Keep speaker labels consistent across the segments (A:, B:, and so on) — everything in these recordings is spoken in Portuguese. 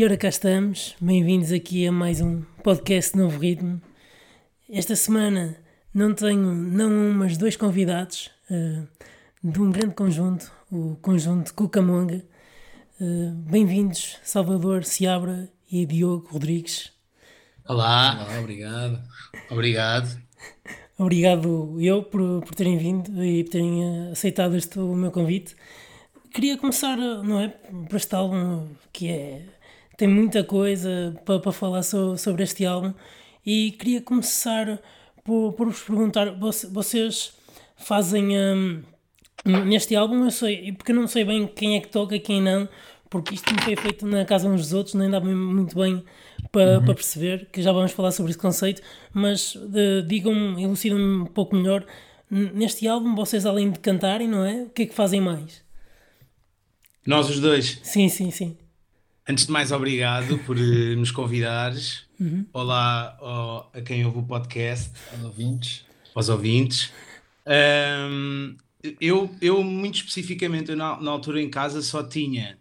A: E ora cá estamos, bem-vindos aqui a mais um podcast Novo Ritmo. Esta semana não tenho não um, mas dois convidados uh, de um grande conjunto, o conjunto Cucamonga. Uh, bem-vindos Salvador Seabra e Diogo Rodrigues.
B: Olá, Olá obrigado. Obrigado.
A: Obrigado eu por, por terem vindo e por terem aceitado este o meu convite. Queria começar, não é, por este álbum que é tem muita coisa para, para falar so, sobre este álbum e queria começar por, por vos perguntar, vocês fazem um, neste álbum, eu sei, porque eu não sei bem quem é que toca e quem não, porque isto não foi feito na casa uns dos outros, nem dá muito bem para, uhum. para perceber, que já vamos falar sobre esse conceito, mas digam-me, elucidam-me um pouco melhor, neste álbum vocês além de cantarem, não é? O que é que fazem mais?
B: Nós os dois?
A: Sim, sim, sim.
B: Antes de mais, obrigado por uh, nos convidares. Uhum. Olá ao, a quem ouve o podcast.
C: Aos ouvintes.
B: Aos ouvintes. Um, eu, eu, muito especificamente, eu, na, na, altura em casa só tinha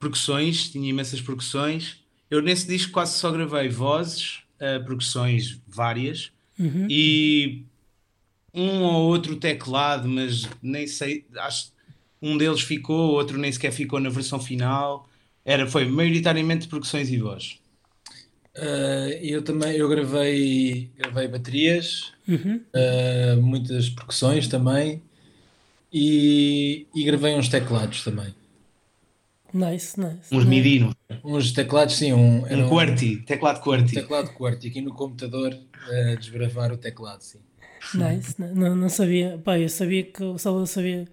B: percussões, tinha imensas percussões. Eu nesse disco quase só gravei vozes, uh, percussões várias uhum. e um ou outro teclado, mas nem sei, acho um deles ficou, outro nem sequer ficou na versão final. Era, foi maioritariamente percussões e voz.
C: Uh, eu também eu gravei, gravei baterias, uhum. uh, muitas percussões também e, e gravei uns teclados também.
A: Nice, nice.
B: Uns midino.
C: Uns teclados, sim. Um,
B: um QWERTY, teclado QWERTY.
C: Um teclado QWERTY, aqui no computador, uh, desbravar o teclado, sim.
A: Nice, não, não sabia. Pá, eu sabia que o Salvador sabia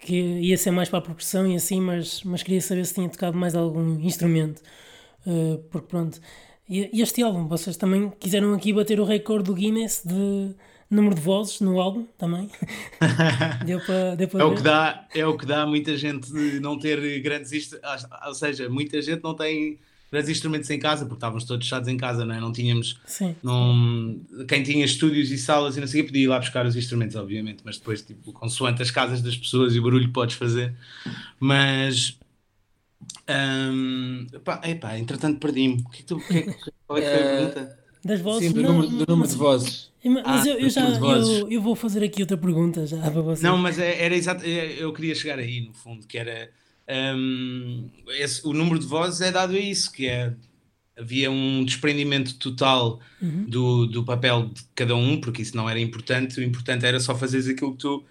A: que ia ser mais para a progressão e assim, mas, mas queria saber se tinha tocado mais algum instrumento. Uh, porque pronto. E, e, este álbum, vocês também quiseram aqui bater o recorde do Guinness de número de vozes no álbum também.
B: deu para, deu para é, o que dá, é o que dá muita gente não ter grandes. Ou seja, muita gente não tem grandes instrumentos em casa, porque estávamos todos fechados em casa, não é? Não tínhamos. Sim. Não, quem tinha estúdios e salas e não sei o que podia ir lá buscar os instrumentos, obviamente, mas depois, tipo, consoante as casas das pessoas e o barulho que podes fazer. Mas. Um, epá, epá, entretanto perdi-me. O que, tu, que, qual é que foi a
A: eh, pergunta? Das vozes?
C: Sim, do, não, número, do número de vozes.
A: Mas ah, eu, eu já eu, eu, vou fazer aqui outra pergunta já para vocês.
B: Não, mas é, era exato, é, eu queria chegar aí no fundo, que era um, esse, o número de vozes é dado a isso, que é havia um desprendimento total uhum. do, do papel de cada um, porque isso não era importante, o importante era só fazeres aquilo que tu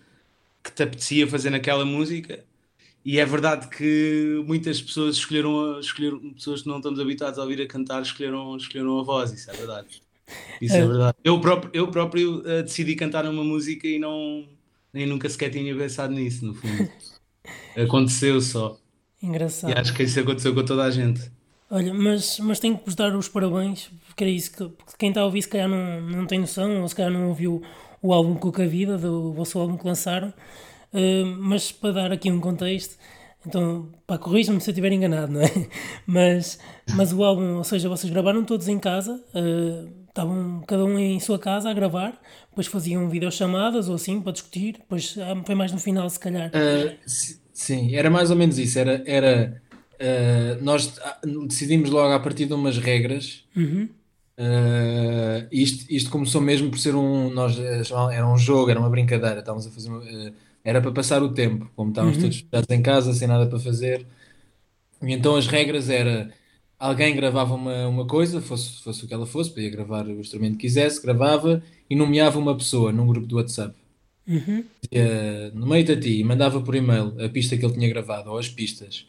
B: que te apetecia fazer naquela música. E é verdade que muitas pessoas escolheram, escolheram pessoas que não estamos habituados a ouvir a cantar, escolheram, escolheram a voz, isso é verdade. Isso é, é verdade. Eu próprio, eu próprio uh, decidi cantar uma música e não nem nunca sequer tinha pensado nisso, no fundo. Aconteceu só.
A: Engraçado.
B: E acho que isso aconteceu com toda a gente.
A: Olha, mas, mas tenho que vos dar os parabéns, porque era isso que quem está a ouvir se calhar não, não tem noção, ou se calhar não ouviu o álbum Cuca Vida, do vosso álbum que lançaram, uh, mas para dar aqui um contexto, então, pá, corrijam-me se eu estiver enganado, não é? Mas, mas o álbum, ou seja, vocês gravaram todos em casa, uh, estavam cada um em sua casa a gravar, depois faziam videochamadas ou assim para discutir, depois ah, foi mais no final, se calhar. Uh,
C: sim, era mais ou menos isso. Era, era uh, nós decidimos logo a partir de umas regras. Uhum. Uh, isto, isto começou mesmo por ser um. Nós, era um jogo, era uma brincadeira. Estávamos a fazer. Uma, era para passar o tempo, como estávamos uhum. todos em casa, sem nada para fazer. E então as regras era alguém gravava uma, uma coisa, fosse, fosse o que ela fosse, podia gravar o instrumento que quisesse, gravava e nomeava uma pessoa num grupo do WhatsApp. Uhum. no meio de ti, mandava por e-mail a pista que ele tinha gravado, ou as pistas.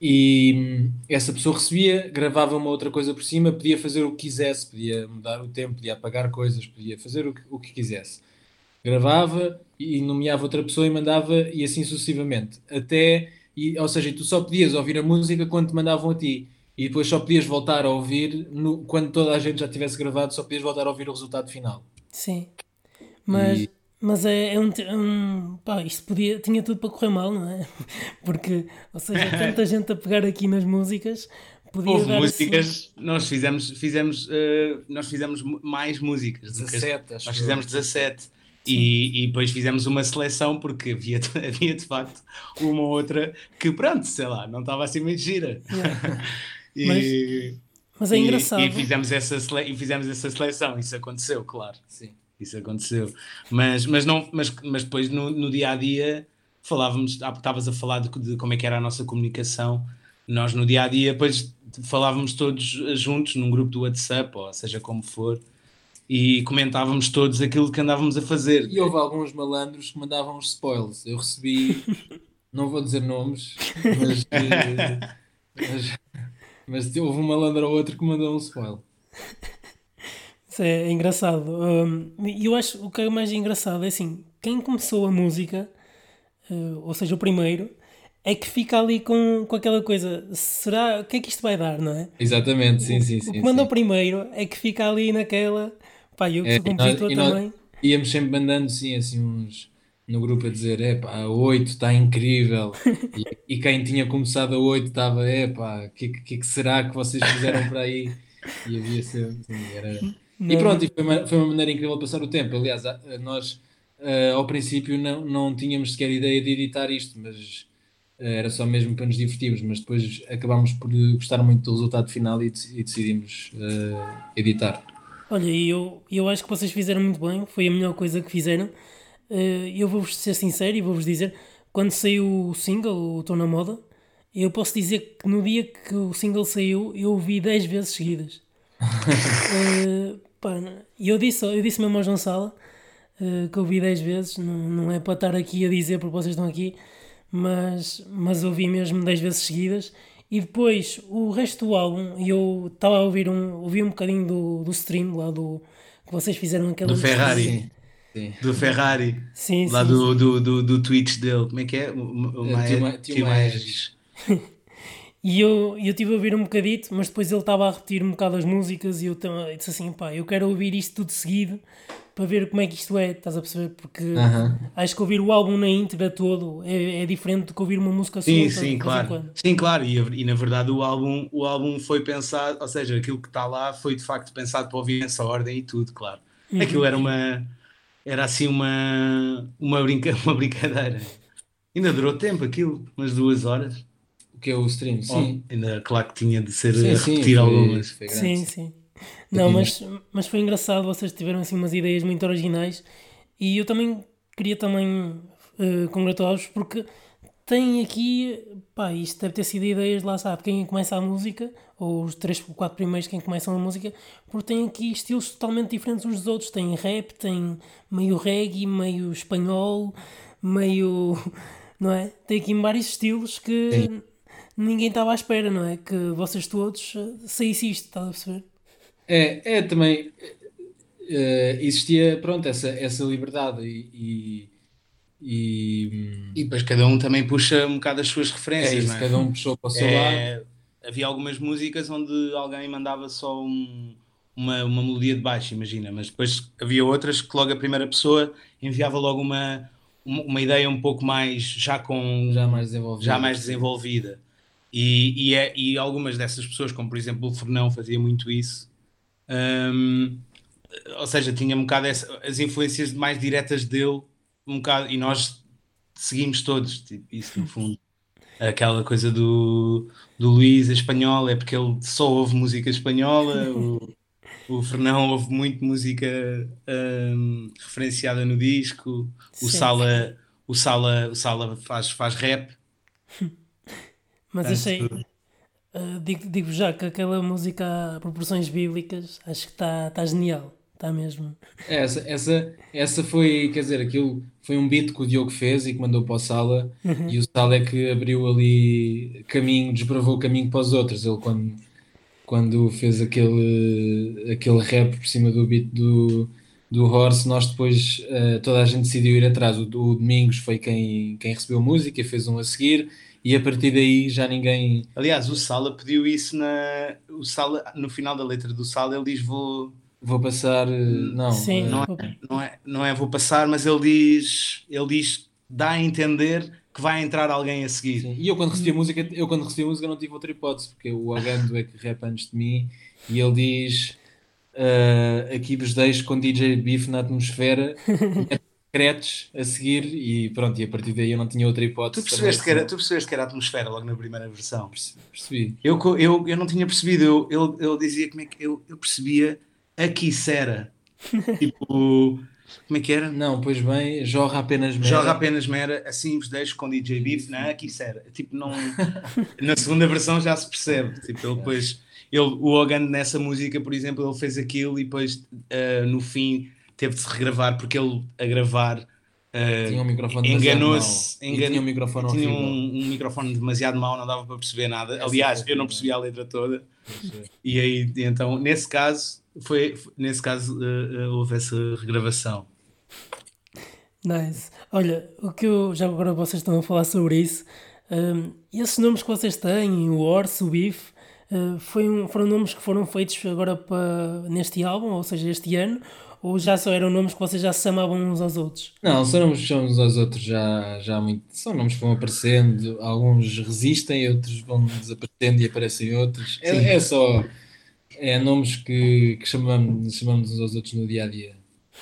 C: E hum, essa pessoa recebia, gravava uma outra coisa por cima, podia fazer o que quisesse, podia mudar o tempo, podia apagar coisas, podia fazer o que, o que quisesse. Gravava e nomeava outra pessoa e mandava, e assim sucessivamente. Até, e, ou seja, tu só podias ouvir a música quando te mandavam a ti e depois só podias voltar a ouvir no, quando toda a gente já tivesse gravado, só podias voltar a ouvir o resultado final.
A: Sim, mas, e... mas é, é um, um, pá, isto podia, tinha tudo para correr mal, não é? Porque, ou seja, tanta gente a pegar aqui nas músicas. Podia
B: Houve músicas, assim... nós fizemos, fizemos, uh, nós fizemos mais músicas.
C: 17,
B: nós fizemos 17. E, e, depois fizemos uma seleção porque havia, havia de facto uma ou outra que, pronto, sei lá, não estava assim muito gira. Yeah. E,
A: mas, mas é
B: e,
A: engraçado.
B: E fizemos, essa sele, e fizemos essa seleção, isso aconteceu, claro. Sim. Isso aconteceu. Mas, mas, não, mas, mas depois no, no dia a dia falávamos, estavas a falar de, de, como é que era a nossa comunicação. Nós no dia a dia, depois falávamos todos juntos num grupo do WhatsApp, ou seja como for, e comentávamos todos aquilo que andávamos a fazer.
C: E houve alguns malandros que mandavam os spoilers. Eu recebi, não vou dizer nomes, mas, mas, mas, houve um malandro ou outro que mandou um spoiler.
A: Isso é engraçado. E eu acho o que é mais engraçado é assim: quem começou a música, uh, ou seja, o primeiro, é que fica ali com, com aquela coisa: será o que é que isto vai dar, não é?
C: Exatamente, sim, sim, sim.
A: O que manda o primeiro é que fica ali naquela. Pá, eu que sou compositor também.
C: íamos sempre mandando sim, assim uns no grupo a dizer: é pá, a 8 está incrível. e, e, quem tinha começado a 8 estava: é pá, o que, que, que será que vocês fizeram para aí? E havia sempre. Era. E pronto, e foi, uma, foi uma maneira incrível de passar o tempo. Aliás, nós uh, ao princípio não, não tínhamos sequer ideia de editar isto, mas uh, era só mesmo para nos divertirmos. Mas depois acabámos por gostar muito do resultado final e, e decidimos uh, editar.
A: Olha, eu, eu acho que vocês fizeram muito bem, foi a melhor coisa que fizeram. Eu vou-vos ser sincero e vou-vos dizer: quando saiu o single, o Estou na Moda, eu posso dizer que no dia que o single saiu, eu ouvi 10 vezes seguidas. uh, e eu disse, eu disse mesmo ao João Sala uh, que ouvi 10 vezes, não, não é para estar aqui a dizer porque vocês estão aqui, mas, mas ouvi mesmo 10 vezes seguidas. E depois o resto do álbum, eu estava a ouvir um, ouvi um bocadinho do, do stream lá do que vocês fizeram aquela.
B: Do Ferrari. Sim. Do Ferrari. Sim, lá sim, do, sim. Do, do, do Twitch dele. Como é que é? O, o, é, Tio
A: Maes. E eu, eu tive a ouvir um bocadito, mas depois ele estava a repetir um bocado as músicas e eu, eu disse assim, pá, eu quero ouvir isto tudo seguido para ver como é que isto é, estás a perceber? Porque uh -huh. acho que ouvir o álbum na íntegra todo é, é diferente do que ouvir uma música
B: sim, solta. Sim, claro. Sim, claro. E, e, na verdade o álbum, o álbum foi pensado, ou seja, aquilo que está lá foi de facto pensado para ouvir nessa ordem e tudo, claro. Uhum. Aquilo era uma era assim uma, uma, brinca, uma brincadeira. Ainda durou tempo aquilo, umas duas horas
C: que é o stream, sim.
B: Oh, ainda claro que tinha de ser sim, a repetir sim, algumas.
A: Foi, sim, sim. Não, mas, mas foi engraçado, vocês tiveram assim umas ideias muito originais e eu também queria também uh, congratulá-los porque tem aqui, pá, isto deve ter sido ideias lá, sabe, quem começa a música, ou os três ou quatro primeiros quem começam a música, porque tem aqui estilos totalmente diferentes uns dos outros, tem rap, tem meio reggae, meio espanhol, meio, não é? Tem aqui vários estilos que... Sim ninguém estava à espera, não é? Que vocês todos eh, saísse isto, estás a perceber?
C: É, é também uh, existia, pronto, essa, essa liberdade e, e,
B: e, depois cada um também puxa um bocado as suas referências, é isso,
C: é? cada um puxou para o seu é, lado.
B: Havia algumas músicas onde alguém mandava só um, uma, uma melodia de baixo, imagina, mas depois havia outras que logo a primeira pessoa enviava logo uma, uma, ideia um pouco mais já com
C: já mais desenvolvida.
B: Já mais desenvolvida. E, e, é, e algumas dessas pessoas, como por exemplo o Fernão, fazia muito isso. Um, ou seja, tinha um bocado essa, as influências mais diretas dele, um bocado, e nós seguimos todos, tipo, isso no fundo. Aquela coisa do, do Luís espanhol, é porque ele só ouve música espanhola, o, o Fernão ouve muito música um, referenciada no disco, o Sala, o Sala, o Sala faz, faz rap.
A: Mas achei. Uh, digo, digo já que aquela música a proporções bíblicas acho que está tá genial. Está mesmo.
C: Essa, essa, essa foi, quer dizer, aquilo foi um beat que o Diogo fez e que mandou para o Sala uhum. e o Sala é que abriu ali caminho, desbravou o caminho para os outros. Ele quando, quando fez aquele, aquele rap por cima do beat do, do Horse, nós depois uh, toda a gente decidiu ir atrás. O, o Domingos foi quem, quem recebeu a música, fez um a seguir e a partir daí já ninguém.
B: Aliás, o Sala pediu isso na. O Sala, no final da letra do Sala, ele diz: Vou.
C: Vou passar. Eh, não,
B: Sim, não, é, não, é, não é vou passar, mas ele diz. Ele diz. dá a entender que vai entrar alguém a seguir.
C: Sim. E eu quando recebi a música, eu quando recebi a música não tive outra hipótese, porque o Agando é que rap antes de mim e ele diz. Uh, aqui vos deixo com DJ Beef na atmosfera. scratch a seguir e pronto, e a partir daí eu não tinha outra hipótese.
B: Tu percebeste, que era, tu percebeste que era a atmosfera logo na primeira versão?
C: Percebi.
B: Eu, eu, eu não tinha percebido, eu, eu, eu dizia como é que eu, eu percebia a Kissera. tipo, como é que era?
C: Não, pois bem, jorra apenas mera.
B: Jorra apenas mera, assim vos deixo com DJ Beef, não é? Kissera. Tipo, não. na segunda versão já se percebe. Tipo, ele depois. Ele, o Hogan nessa música, por exemplo, ele fez aquilo e depois uh, no fim teve de se regravar porque ele a gravar uh,
C: tinha um microfone
B: enganou-se
C: engan... tinha um microfone
B: tinha um, um, microfone demasiado mau não dava para perceber nada aliás eu não percebia a letra toda e aí então nesse caso foi nesse caso uh, houve essa regravação
A: nice olha o que eu já agora vocês estão a falar sobre isso um, esses nomes que vocês têm o Orso o Bife uh, foi um, foram nomes que foram feitos agora para, neste álbum ou seja este ano ou já só eram nomes que vocês já se chamavam uns aos outros?
C: Não, são nomes que chamamos uns aos outros já, já muito. São nomes que vão aparecendo, alguns resistem, outros vão desaparecendo e aparecem outros. É, é, só. É nomes que, que chamamos, chamamos uns aos outros no dia a dia.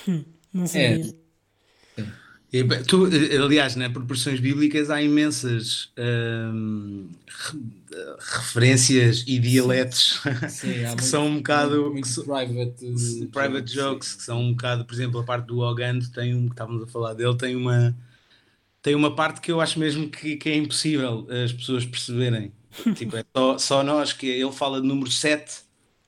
A: Hum, não sei. É.
B: Tu, aliás, né, por proporções bíblicas há imensas hum, referências e dialetos Sim, que muito, são um bocado
C: muito, private,
B: private jokes, que são um bocado, por exemplo, a parte do Ogando tem um que estávamos a falar dele, tem uma tem uma parte que eu acho mesmo que, que é impossível as pessoas perceberem. tipo, é só, só nós que ele fala de número 7.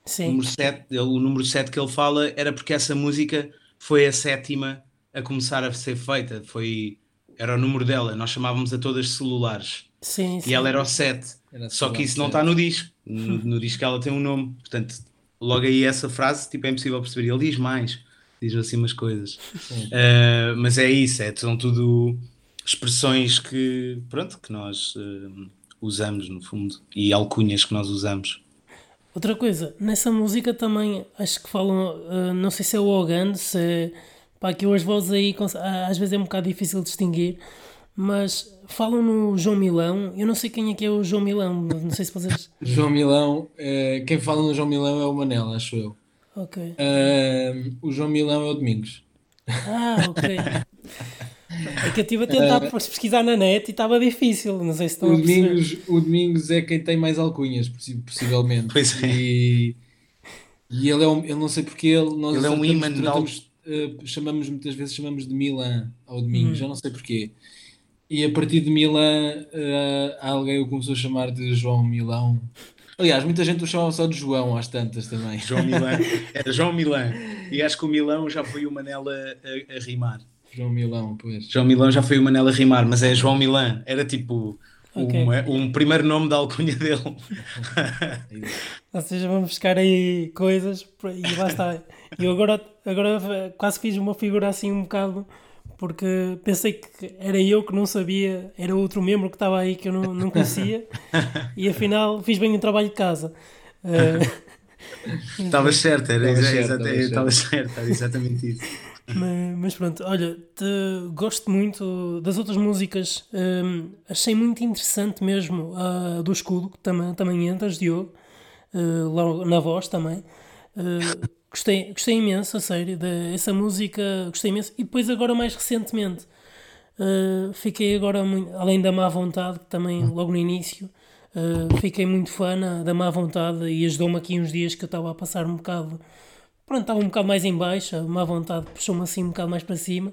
A: Sim.
B: Número 7 ele, o número 7 que ele fala era porque essa música foi a sétima a começar a ser feita. Foi, era o número dela. Nós chamávamos a todas celulares.
A: Sim,
B: sim. E ela era o 7. Só que isso não está no disco. No, no, disco ela tem um nome. Portanto, logo aí essa frase tipo, é impossível perceber. Ele diz mais. Diz assim umas coisas. Uh, mas é isso. É, são tudo expressões que, pronto, que nós uh, usamos no fundo. E alcunhas que nós usamos.
A: Outra coisa, nessa música também acho que falam, uh, não sei se é o Hogan, se é Pá, que as vozes aí às vezes é um bocado difícil distinguir, mas falam no João Milão. Eu não sei quem é que é o João Milão, não sei se vocês.
C: João Milão, é, quem fala no João Milão é o Manela, acho eu.
A: Ok.
C: Uh, o João Milão é o Domingos.
A: Ah, ok. É que eu estive a tentar uh, pesquisar na net e estava difícil, não sei se estão
C: o Domingos, O Domingos é quem tem mais alcunhas, possivelmente.
B: Pois é.
C: E, e ele é um, eu não sei porque ele. Nós
B: ele é um imã de
C: uh, chamamos muitas vezes chamamos de Milan ao domingo, hum. já não sei porquê. E a partir de Milan uh, alguém o começou a chamar de João Milão. Aliás, muita gente o chamava só de João às tantas também.
B: João Milan, era João Milan. E acho que o Milão já foi o Manela a, a rimar.
C: João Milão, pois.
B: João Milão já foi o Manela a rimar, mas é João Milan. Era tipo okay. um, um primeiro nome da alcunha dele.
A: Ou seja, vamos buscar aí coisas e lá está. E eu agora, agora quase fiz uma figura assim um bocado porque pensei que era eu que não sabia, era outro membro que estava aí que eu não, não conhecia e afinal fiz bem o trabalho de casa.
B: Uh, certo, era estavas certo, era exatamente isso.
A: Mas, mas, pronto, olha, te, gosto muito das outras músicas, um, achei muito interessante mesmo a do escudo, que também, também entras, Diogo, uh, lá na voz também. Uh, gostei, gostei imenso, a sério, dessa música, gostei imenso. E depois, agora mais recentemente, uh, fiquei agora, muito, além da má vontade, que também logo no início, uh, fiquei muito fã da má vontade e ajudou-me aqui uns dias que eu estava a passar um bocado. Pronto, estava um bocado mais em baixo, a má vontade puxou-me assim um bocado mais para cima.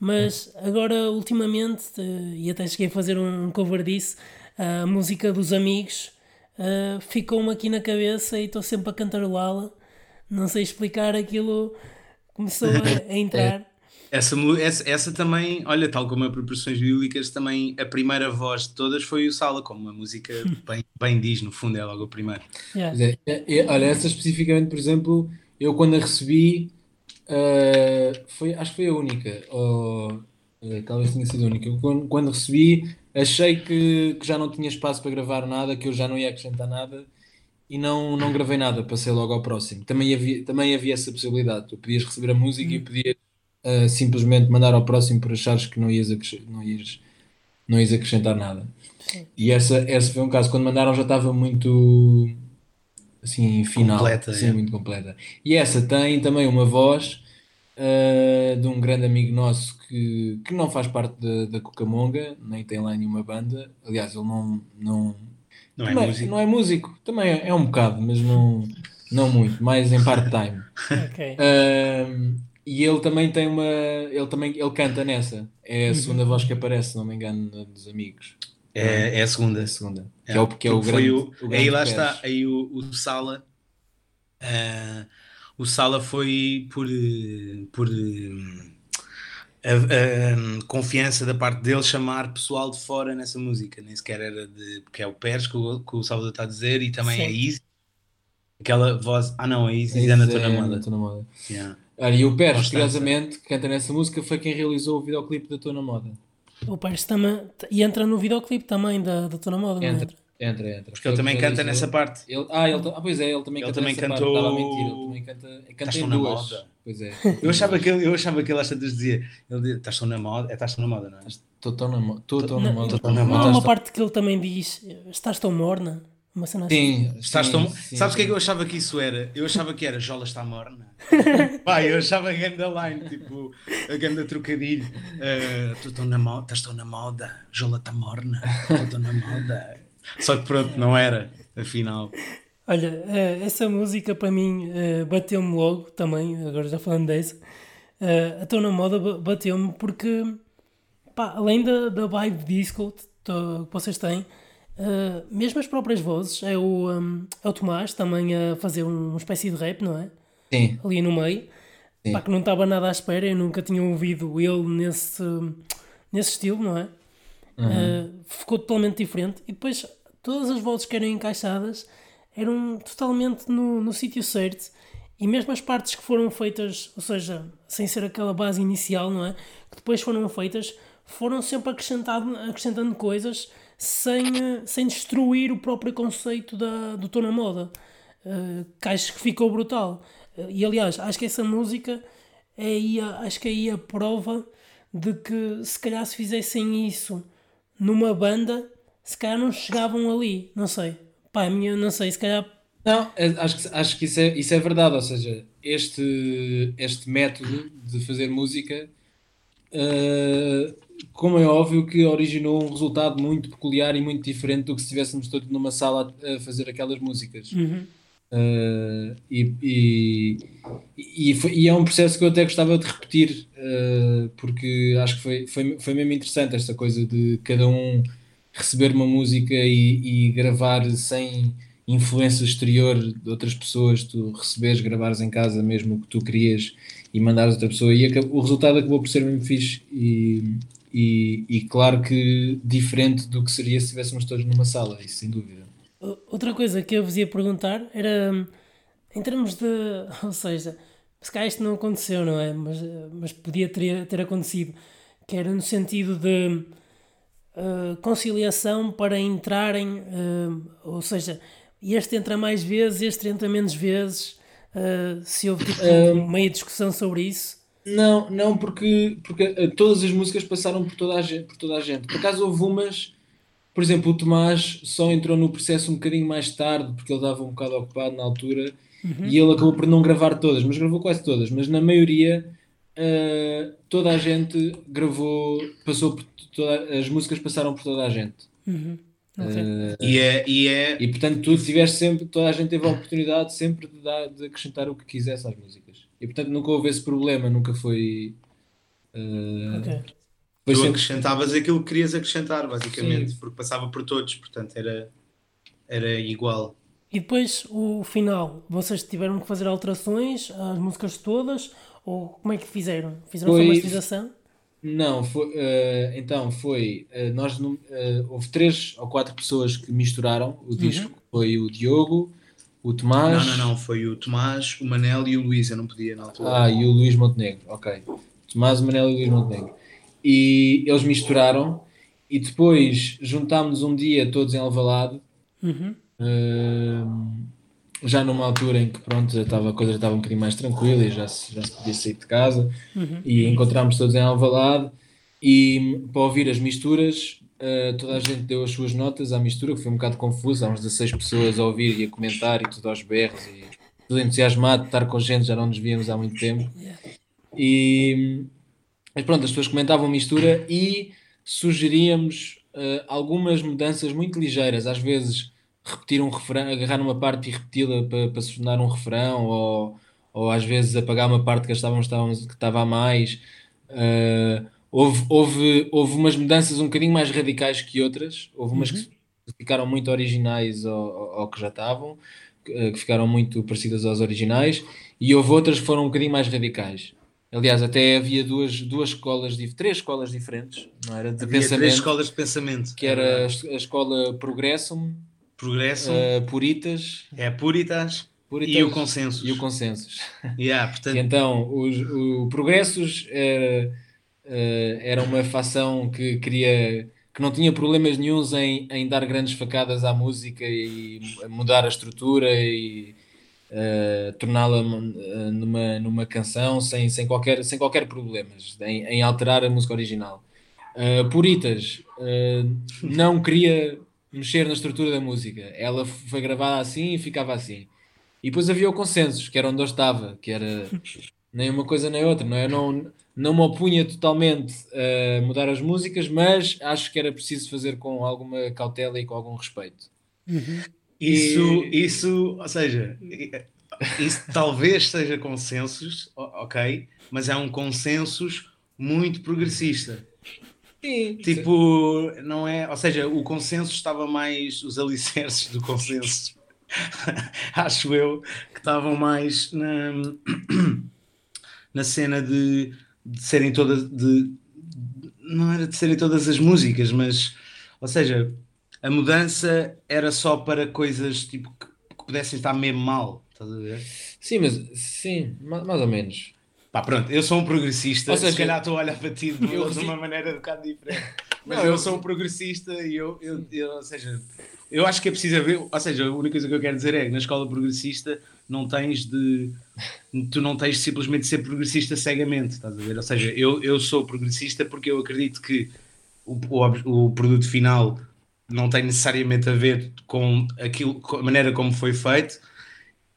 A: Mas agora, ultimamente, uh, e até cheguei a fazer um cover disso, a música dos amigos ficou-me aqui na cabeça e estou sempre a cantarolá-la não sei explicar aquilo, começou a, a entrar.
B: Essa, essa, essa, também, olha, tal como a proporções bíblicas, também a primeira voz de todas foi o Sala, como a música bem, bem diz, no fundo, é logo a primeira.
A: Yeah.
C: É, é, é, olha, essa especificamente, por exemplo, eu quando a recebi, uh, foi, acho que foi a única, ou uh, talvez tenha sido a única. Eu, quando, quando recebi, achei que, que já não tinha espaço para gravar nada, que eu já não ia acrescentar nada e não, não gravei nada, passei logo ao próximo. Também havia, também havia essa possibilidade. Tu podias receber a música e hum. podias uh, simplesmente mandar ao próximo por achares que não ias, não ias, não ias acrescentar nada. Sim. E essa, essa foi um caso. Quando mandaram já estava muito assim, final.
B: Completa,
C: assim, é. muito completa. E essa tem também uma voz. uh, de um grande amigo nosso que, que não faz parte da, da Cucamonga, nem tem lá nenhuma banda. Aliás, ele não. Não,
B: não, é, músico.
C: não é músico, também é, é, um bocado, mas não, não muito, mais em part-time.
A: okay.
C: uh, e ele também tem uma. Ele também ele canta nessa. É a uhum. segunda voz que aparece, se não me engano, dos amigos.
B: É, é a segunda.
C: É a segunda. É, que é o, que é o grande, o, o grande
B: Aí lá está, aí o, o Sala. Uh, o Sala foi por, por a, a, confiança da parte dele chamar pessoal de fora nessa música, nem sequer era de. porque é o Pérez que o, que o Salvador está a dizer e também Sim. é Easy. Aquela voz. Ah, não, a Easy é na Tona Moda.
C: Moda. Yeah. Olha, e o Pérez, curiosamente, que canta nessa música, foi quem realizou o videoclipe da Tona Moda.
A: O Pérez também. E entra no videoclipe também da, da Tona Moda,
C: entra. entra? Entra, entra.
B: Porque ele também canta nessa parte.
C: Ele, ah, ele, ah, pois é, ele também
B: ele
C: canta
B: também cantou...
C: parte. Mentir, ele também canta, canta em duas. Moda. Pois é.
B: Eu achava que ele, eu achava que ele às tantas dizia, ele dizia, estás tão na moda, é estás tão na moda, não é?
C: Estou tão na moda, estou tão na moda.
A: Não há uma parte que ele também diz, estás tão morna. Uma cena
C: sim,
B: assim. Estás tão... Sim, Sabes o que é que eu achava que isso era? Eu achava que era Jola está morna. Pai, eu achava a ganda line, tipo, a ganda trocadilho. Uh, tão na moda, estás tão na moda, Jola está morna, estou na moda. Só que pronto, não era, afinal.
A: Olha, eh, essa música para mim eh, bateu-me logo também, agora já falando dessa. A Tô na Moda bateu-me porque, pá, além da, da vibe disco que vocês têm, Uh, mesmo as próprias vozes, é o, um, é o Tomás também a fazer uma espécie de rap, não é?
C: Sim.
A: Ali no meio. Pá, que não estava nada à espera, eu nunca tinha ouvido ele nesse, nesse estilo, não é? Uhum. Uh, ficou totalmente diferente. E depois todas as vozes que eram encaixadas eram totalmente no, no sítio certo. E mesmo as partes que foram feitas, ou seja, sem ser aquela base inicial, não é? Que depois foram feitas, foram sempre acrescentado, acrescentando coisas sem, sem destruir o próprio conceito da, do Tô na Moda. Uh, que acho que ficou brutal. Uh, e aliás, acho que essa música é aí a, acho que é aí a prova de que se calhar se fizessem isso numa banda, se calhar não chegavam ali. Não sei. Pá, minha, não sei, se calhar.
C: Não, é, acho que, acho que isso, é, isso é verdade. Ou seja, este, este método de fazer música. Uh, como é óbvio que originou um resultado muito peculiar e muito diferente do que se estivéssemos todos numa sala a fazer aquelas músicas.
A: Uhum.
C: Uh, e, e, e, foi, e, é um processo que eu até gostava de repetir, uh, porque acho que foi, foi, foi mesmo interessante esta coisa de cada um receber uma música e, e gravar sem influência exterior de outras pessoas, tu receberes, gravares em casa mesmo o que tu querias e mandares outra pessoa, e o resultado acabou por ser mesmo fixe. E, e, e, claro que diferente do que seria se estivéssemos todos numa sala, isso sem dúvida.
A: Outra coisa que eu vos ia perguntar era em termos de. Ou seja, se calhar isto não aconteceu, não é? Mas, mas podia ter, ter acontecido, que era no sentido de uh, conciliação para entrarem, uh, ou seja, este entra mais vezes, este entra menos vezes. Uh, se houve tipo, meia discussão sobre isso.
C: Não, não, porque, porque eh, todas as músicas passaram por toda a gente. Por, toda a gente. por acaso houve umas, por exemplo, o Tomás só entrou no processo um bocadinho mais tarde, porque ele estava um bocado ocupado na altura, uhum. e ele acabou por não gravar todas, mas gravou quase todas. Mas na maioria, uh, toda a gente gravou, passou por toda, as músicas passaram por toda a gente.
A: Uhum.
B: Okay. Uh, e, é, e, é...
C: e portanto, tu tiveste sempre, toda a gente teve a oportunidade sempre de, dar, de acrescentar o que quisesse às músicas. E portanto nunca houve esse problema, nunca foi. Uh,
A: okay.
B: tu sempre... acrescentavas aquilo que querias acrescentar, basicamente, Sim. porque passava por todos, portanto era, era igual.
A: E depois o final, vocês tiveram que fazer alterações às músicas todas? Ou como é que fizeram? Fizeram foi... uma masterização?
C: Não, foi, uh, então foi. Uh, nós, uh, houve três ou quatro pessoas que misturaram o disco. Uhum. Foi o Diogo, o Tomás.
B: Não, não, não. Foi o Tomás, o Manel e o Luís. Eu não podia na altura.
C: Ah, e o Luís Montenegro. Ok. Tomás, o Manel e o Luís Montenegro. E eles misturaram e depois juntámos um dia todos em Alvalade.
A: Uhum.
C: Uh, já numa altura em que pronto, já estava, a coisa já estava um bocadinho mais tranquila e já se, já se podia sair de casa.
A: Uhum.
C: E encontramos todos em Alvalade e para ouvir as misturas Uh, toda a gente deu as suas notas à mistura, que foi um bocado confuso, há uns 16 pessoas a ouvir e a comentar e tudo aos berros e tudo entusiasmado de estar com gente, já não nos víamos há muito tempo. E mas pronto, as pessoas comentavam mistura e sugeríamos uh, algumas mudanças muito ligeiras, às vezes repetir um refrão, agarrar uma parte e repeti-la para, se tornar um refrão, ou, ou às vezes apagar uma parte que estávamos que estava a mais. Uh, houve, houve, houve umas mudanças um bocadinho mais radicais que outras, houve umas uhum. que ficaram muito originais ao, ao que já estavam, que ficaram muito parecidas aos originais, e houve outras que foram um bocadinho mais radicais. Aliás, até havia duas, duas escolas, três escolas diferentes, não era?
B: De havia pensamento, três escolas de pensamento.
C: Que era a escola Progressum,
B: Progressum
C: uh, Puritas.
B: É, Puritas. Puritas e o Consensus.
C: E o Consensus.
B: Yeah, portanto...
C: então, os, o Progressos era, uh, era uma facção que queria que não tinha problemas nenhums em, em dar grandes facadas à música e mudar a estrutura e uh, torná-la uh, numa, numa canção sem, sem, qualquer, sem qualquer problemas, em, em alterar a música original. Uh, Puritas não queria mexer na estrutura da música, ela foi gravada assim e ficava assim. E depois havia o consenso, que era onde eu estava, que era nem uma coisa nem outra, não é? Não, não me opunha totalmente a mudar as músicas, mas acho que era preciso fazer com alguma cautela e com algum respeito.
B: Uhum. Isso, e... isso, ou seja, isso talvez seja consensos, ok, mas é um consensus muito progressista. Sim, tipo, sim. não é, ou seja, o consenso estava mais, os alicerces do consenso, acho eu, que estavam mais na, na cena de, de serem todas, de, não era de serem todas as músicas, mas, ou seja, a mudança era só para coisas tipo que, que pudessem estar mesmo mal, estás a ver?
C: Sim, mas sim, mais, ou menos.
B: Pá, pronto, eu sou um progressista, ou seja, se calhar estou a olhar para ti de, eu, de uma maneira um bocado diferente. Mas não, eu, eu sou um progressista e eu, eu, eu, ou seja, eu acho que é preciso haver, ou seja, a única coisa que eu quero dizer é que na escola progressista não tens de, tu não tens de simplesmente ser progressista cegamente, estás a ver? Ou seja, eu, eu sou progressista porque eu acredito que o, o, o produto final não tem necessariamente a ver com, aquilo, com a maneira como foi feito,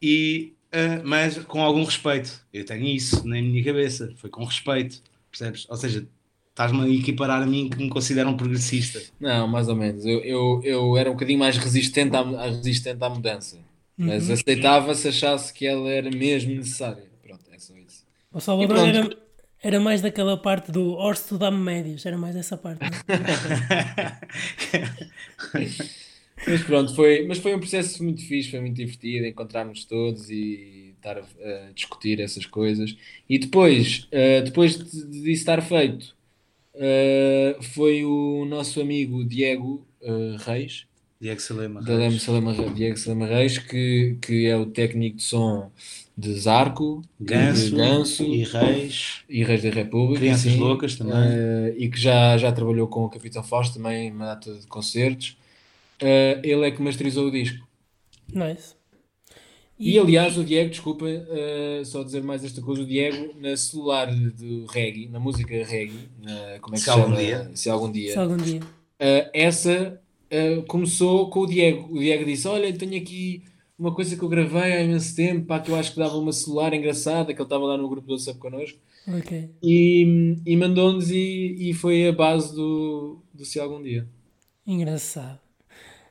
B: e, uh, mas com algum respeito. Eu tenho isso na minha cabeça, foi com respeito, percebes? Ou seja, estás-me a equiparar a mim que me considero um progressista.
C: Não, mais ou menos. Eu, eu, eu era um bocadinho mais resistente à, resistente à mudança, mas uhum. aceitava se achasse que ela era mesmo necessária. Pronto, é só isso.
A: O Salvador era, era mais daquela parte do Orso dá-me médios, era mais essa parte.
C: mas pronto, foi, mas foi um processo muito fixe, foi muito divertido, encontrarmos todos e estar a, a discutir essas coisas. E depois, uh, depois de, disso estar feito, uh, foi o nosso amigo Diego uh, Reis.
B: Diego Salema
C: Reis. Salema, Diego Salema Reis, que, que é o técnico de som de Zarco,
B: Ganso,
C: de Ganso
B: e Reis,
C: e Reis da República,
B: Crianças sim, Loucas também, uh,
C: e que já, já trabalhou com o Capitão Fausto também em uma data de concertos. Uh, ele é que masterizou o disco.
A: Nice.
C: E, e aliás, o Diego, desculpa, uh, só dizer mais esta coisa: o Diego, na celular do reggae, na música reggae, na, como é que se, se chama? Dia. Se algum dia.
A: Se algum dia.
C: essa começou com o Diego. O Diego disse: Olha, tenho aqui uma coisa que eu gravei há imenso tempo, pá, que eu acho que dava uma celular engraçada, que ele estava lá no grupo do WhatsApp connosco.
A: Okay.
C: E, e mandou-nos e, e foi a base do, do Se Algum Dia.
A: Engraçado.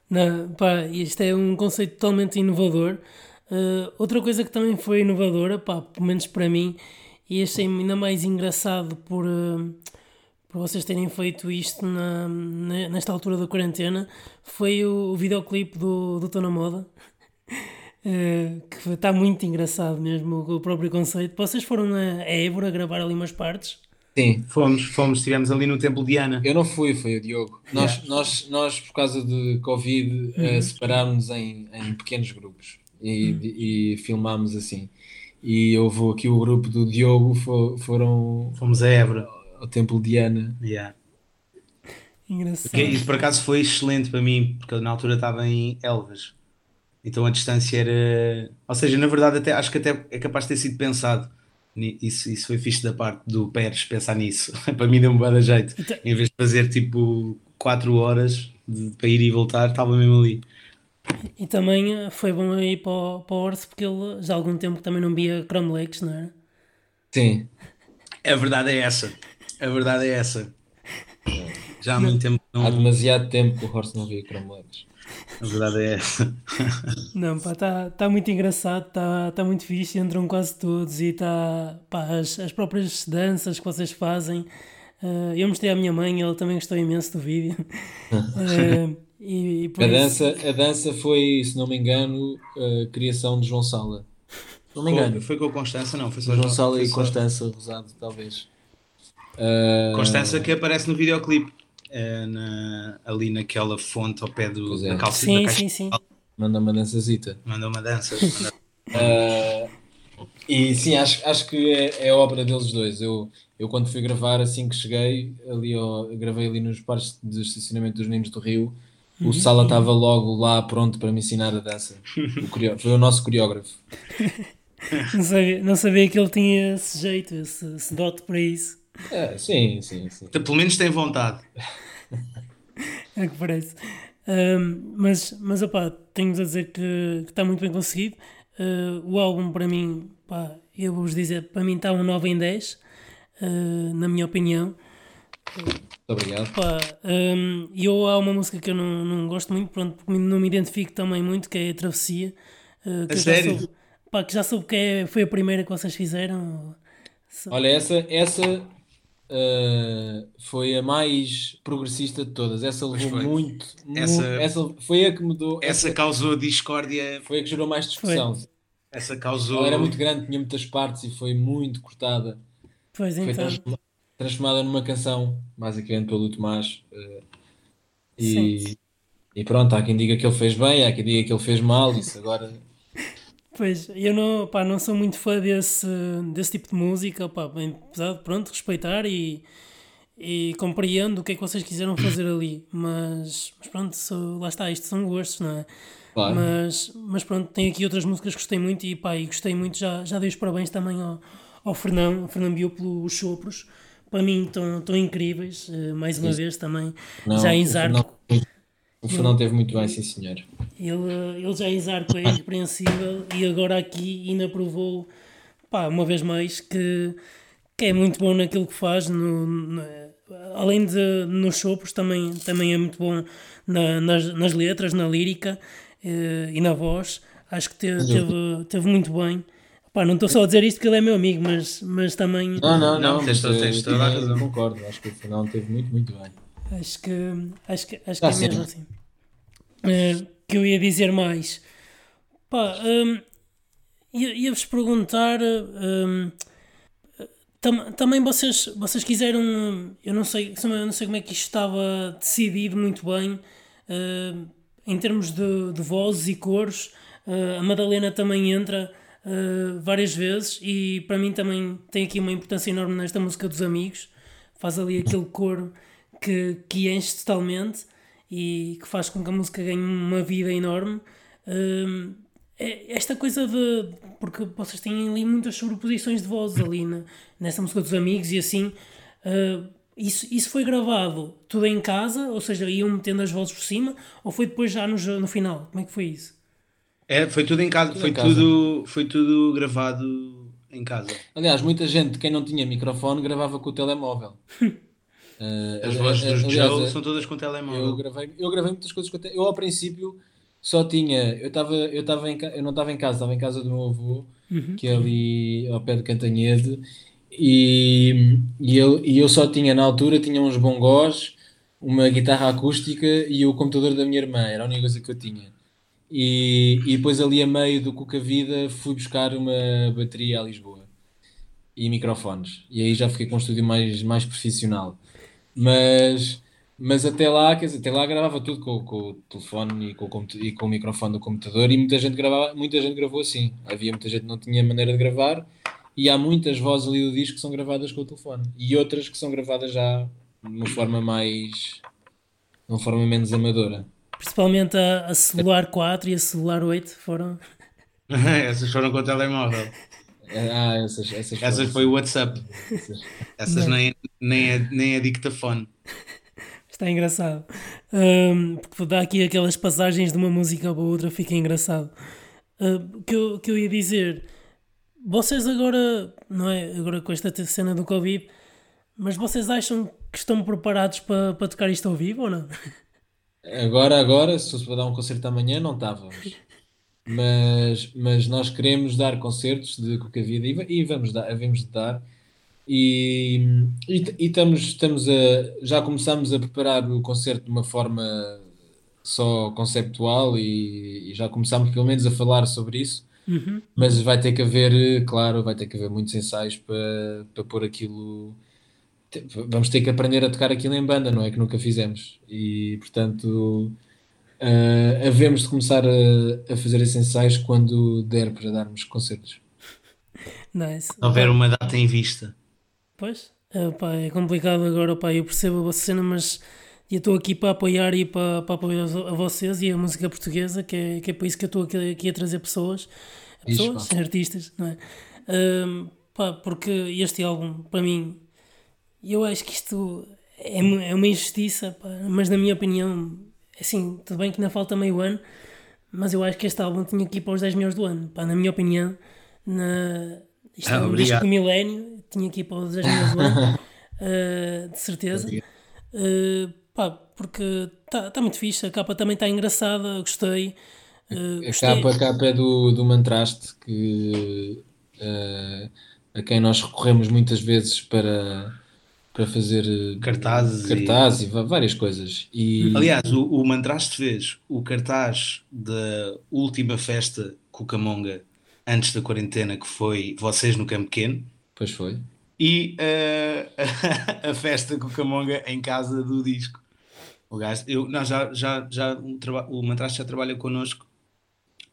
A: Não, pá, isto é um conceito totalmente inovador. Uh, outra coisa que também foi inovadora, pá, pelo menos para mim, e achei ainda mais engraçado por, uh, por vocês terem feito isto na, nesta altura da quarentena, foi o, o videoclipe do, do Tô na Moda. Uh, que está muito engraçado mesmo o próprio conceito. Vocês foram a Évora gravar ali umas partes?
B: Sim, fomos, fomos, estivemos ali no Templo de Ana.
C: Eu não fui, foi o Diogo. Nós, yeah. nós, nós por causa de Covid, uhum. uh, separámos em, em pequenos grupos e, uhum. e filmámos assim. E houve aqui o grupo do Diogo, for, foram.
B: Fomos a Évora.
C: Ao Templo de Ana.
B: Yeah.
A: Engraçado.
B: Porque, isso por acaso foi excelente para mim, porque na altura estava em Elvas. Então a distância era. Ou seja, na verdade, até, acho que até é capaz de ter sido pensado. Isso, isso foi fixe da parte do Pérez pensar nisso. para mim deu-me bem jeito. Então... Em vez de fazer tipo 4 horas de, para ir e voltar, estava mesmo ali.
A: E também eh, foi bom ir para o, para o Orso porque ele já há algum tempo também não via Chrome Lakes, não é?
C: Sim.
B: A verdade é essa. A verdade é essa. Já há muito tempo
C: não... Há demasiado tempo que o Horst não via Cramoleques.
B: A verdade é essa.
A: Não, pá, está tá muito engraçado, está tá muito fixe, entram quase todos e está, pá, as, as próprias danças que vocês fazem. Uh, eu mostrei à minha mãe, ela também gostou imenso do vídeo. uh,
C: e, e a, dança, isso... a dança foi, se não me engano, a criação de João Sala.
B: Não me engano. Foi com a Constança, não? Foi
C: só João Sala e Constança Rosado, talvez.
B: Uh... Constança que aparece no videoclipe. É na, ali naquela fonte ao pé do, é. da calça
A: sim, da. Sim, sim.
C: Manda uma dançazita.
B: Manda uma dança.
C: uh, e sim, acho, acho que é, é obra deles dois. Eu, eu quando fui gravar, assim que cheguei, ali ó, gravei ali nos parques de estacionamento dos Meninos do Rio, o uhum. Sala estava logo lá pronto para me ensinar a dança. O foi o nosso coreógrafo.
A: não, sabia, não sabia que ele tinha esse jeito, esse, esse dote para isso.
C: É, sim, sim, sim.
B: Pelo menos tem vontade.
A: é que parece. Um, mas, mas opá, tenho-vos a dizer que, está muito bem conseguido. Uh, o álbum, para mim, pá, eu vou-vos dizer, para mim está um 9 em 10, uh, ah, na minha opinião.
C: Muito obrigado.
A: Pá, um, eu há uma música que eu não, não gosto muito, pronto, porque não me identifico também muito, que é a Travessia.
B: Uh, que sério?
A: Já soube, pá, que já soube que é, foi a primeira que vocês fizeram.
C: Olha, essa, essa Uh, foi a mais progressista de todas. Essa levou muito, essa, muito, essa foi a que mudou.
B: Essa, essa, causou discórdia.
C: Foi a que gerou mais discussão. Foi.
B: Essa causou.
C: Ela era muito grande, tinha muitas partes e foi muito cortada.
A: Pois
C: foi
A: então.
C: transformada numa canção, basicamente pelo Tomás. Uh, e, e pronto, há quem diga que ele fez bem, há quem diga que ele fez mal. Isso agora
A: Pois, eu não, pá, não sou muito fã desse, desse tipo de música, pá, bem pesado, pronto, respeitar e, e compreendo o que é que vocês quiseram fazer ali, mas, mas pronto, sou, lá está, isto são gostos, não é? Claro. Mas, mas pronto, tem aqui outras músicas que gostei muito e pá, e gostei muito, já, já dei os parabéns também ao, ao Fernão, ao Fernão Bio pelos Sopros, para mim estão, incríveis, eh, mais uma Sim. vez também, não, já em Zarco.
C: O Fernão teve muito bem, sim senhor.
A: Ele, ele já é exarco, é irrepreensível e agora aqui ainda provou, pá, uma vez mais, que, que é muito bom naquilo que faz. No, no além de nos sopros, também, também é muito bom na, nas, nas letras, na lírica eh, e na voz. Acho que teve, teve, teve muito bem. Pá, não estou só a dizer isto porque ele é meu amigo, mas, mas também.
C: Não, não, não. não tens, tens toda a razão. Concordo, acho que o Fernão teve muito, muito bem.
A: Acho que, acho que, acho que ah, é sim. mesmo assim. Uh, que eu ia dizer mais? Pá, um, ia-vos perguntar. Um, tam, também vocês, vocês quiseram. Eu não, sei, eu não sei como é que isto estava decidido muito bem. Uh, em termos de, de vozes e cores, uh, a Madalena também entra uh, várias vezes e para mim também tem aqui uma importância enorme nesta música dos amigos. Faz ali aquele coro que, que enche totalmente e que faz com que a música ganhe uma vida enorme. Um, é esta coisa de. Porque vocês têm ali muitas sobreposições de vozes ali na, nessa música dos amigos e assim. Uh, isso, isso foi gravado tudo em casa, ou seja, iam metendo as vozes por cima, ou foi depois já no, no final? Como é que foi isso?
B: É, foi tudo em casa, tudo foi, em casa. Tudo, foi tudo gravado em casa.
C: Aliás, muita gente, quem não tinha microfone, gravava com o telemóvel.
B: Uh, As vozes dos Joe são todas com telemóvel.
C: Eu gravei, eu gravei muitas coisas com telemóvel. Eu, ao princípio, só tinha. Eu, tava, eu, tava em, eu não estava em casa, estava em casa do meu avô, uhum. que é ali ao pé de Cantanhede, e, e, eu, e eu só tinha, na altura, tinha uns bongós, uma guitarra acústica e o computador da minha irmã, era a única coisa que eu tinha. E, e depois, ali a meio do Cuca Vida, fui buscar uma bateria a Lisboa e microfones. E aí já fiquei com um estúdio mais, mais profissional. Mas, mas até lá, quer dizer, até lá gravava tudo com, com o telefone e com o, e com o microfone do computador e muita gente, gravava, muita gente gravou assim. Havia muita gente que não tinha maneira de gravar e há muitas vozes ali do disco que são gravadas com o telefone e outras que são gravadas já de uma forma mais. de uma forma menos amadora.
A: Principalmente a, a celular 4 e a celular 8 foram.
B: Essas foram com o telemóvel.
C: Ah, essas, essas,
B: essas foi o WhatsApp. Essas, essas nem, nem, é, nem é dictafone.
A: Está engraçado. Um, porque dá aqui aquelas passagens de uma música para outra, fica engraçado. O uh, que, eu, que eu ia dizer, vocês agora, não é? Agora com esta cena do Covid, mas vocês acham que estão preparados para, para tocar isto ao vivo ou não?
C: Agora, agora, se fosse para dar um concerto amanhã, não estávamos. Mas, mas nós queremos dar concertos de qualquer vida e, e vamos dar, havemos de dar. E, e, e estamos, estamos a, já começamos a preparar o concerto de uma forma só conceptual e, e já começámos pelo menos a falar sobre isso.
A: Uhum.
C: Mas vai ter que haver, claro, vai ter que haver muitos ensaios para, para pôr aquilo. Vamos ter que aprender a tocar aquilo em banda, não é? Que nunca fizemos. E portanto, uh, havemos de começar a, a fazer esses ensaios quando der para darmos concertos.
A: Nice.
B: Se houver uma data em vista.
A: Pois, é, pá, é complicado agora, pá, eu percebo a vossa cena, mas eu estou aqui para apoiar e para, para apoiar a vocês e a música portuguesa, que é, que é para isso que eu estou aqui, aqui a trazer pessoas, pessoas, Isso, artistas, não é? Um, pá, porque este álbum, para mim, eu acho que isto é, é uma injustiça, pá, mas na minha opinião, assim, tudo bem que ainda falta meio ano, mas eu acho que este álbum tinha que ir para os 10 melhores do ano, pá, na minha opinião, na, isto ah, é um disco do milénio, tinha que ir para os 10 melhores do ano, uh, de certeza. Uh, pá, porque está tá muito fixe, a capa também está engraçada, gostei.
C: Uh, a, Capa, a capa é do, do Mantraste, que, a quem nós recorremos muitas vezes para, para fazer
B: cartazes,
C: cartazes e... e várias coisas. E...
B: Aliás, o, o Mantraste fez o cartaz da última festa Cucamonga antes da quarentena, que foi Vocês no Campo Pequeno.
C: Pois foi.
B: E uh, a festa Cucamonga em casa do disco. O gajo, eu, nós já, já, já o, o Mantraste já trabalha connosco.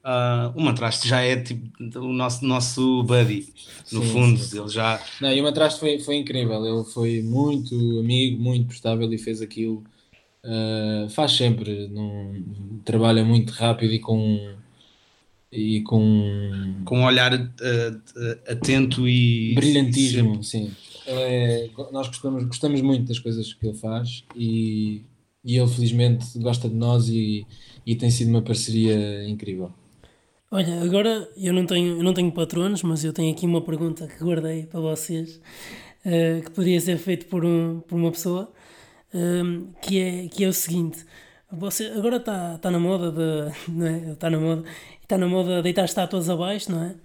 B: Uh, o Mantraste já é tipo o nosso, nosso buddy, no sim, fundo. Sim. Ele já.
C: Não, e o Mantraste foi, foi incrível. Ele foi muito amigo, muito prestável e fez aquilo. Uh, faz sempre, num, trabalha muito rápido e com e com
B: com um olhar uh, atento e
C: brilhantismo, sim. É, nós gostamos, gostamos muito das coisas que ele faz e e ele felizmente gosta de nós e, e tem sido uma parceria incrível.
A: Olha, agora eu não tenho, eu não tenho patronos, mas eu tenho aqui uma pergunta que guardei para vocês, uh, que poderia ser feito por, um, por uma pessoa, um, eh, que, é, que é o seguinte. Você, agora está tá na moda de, não é? Está na moda, está na moda deitar estátuas abaixo, não é?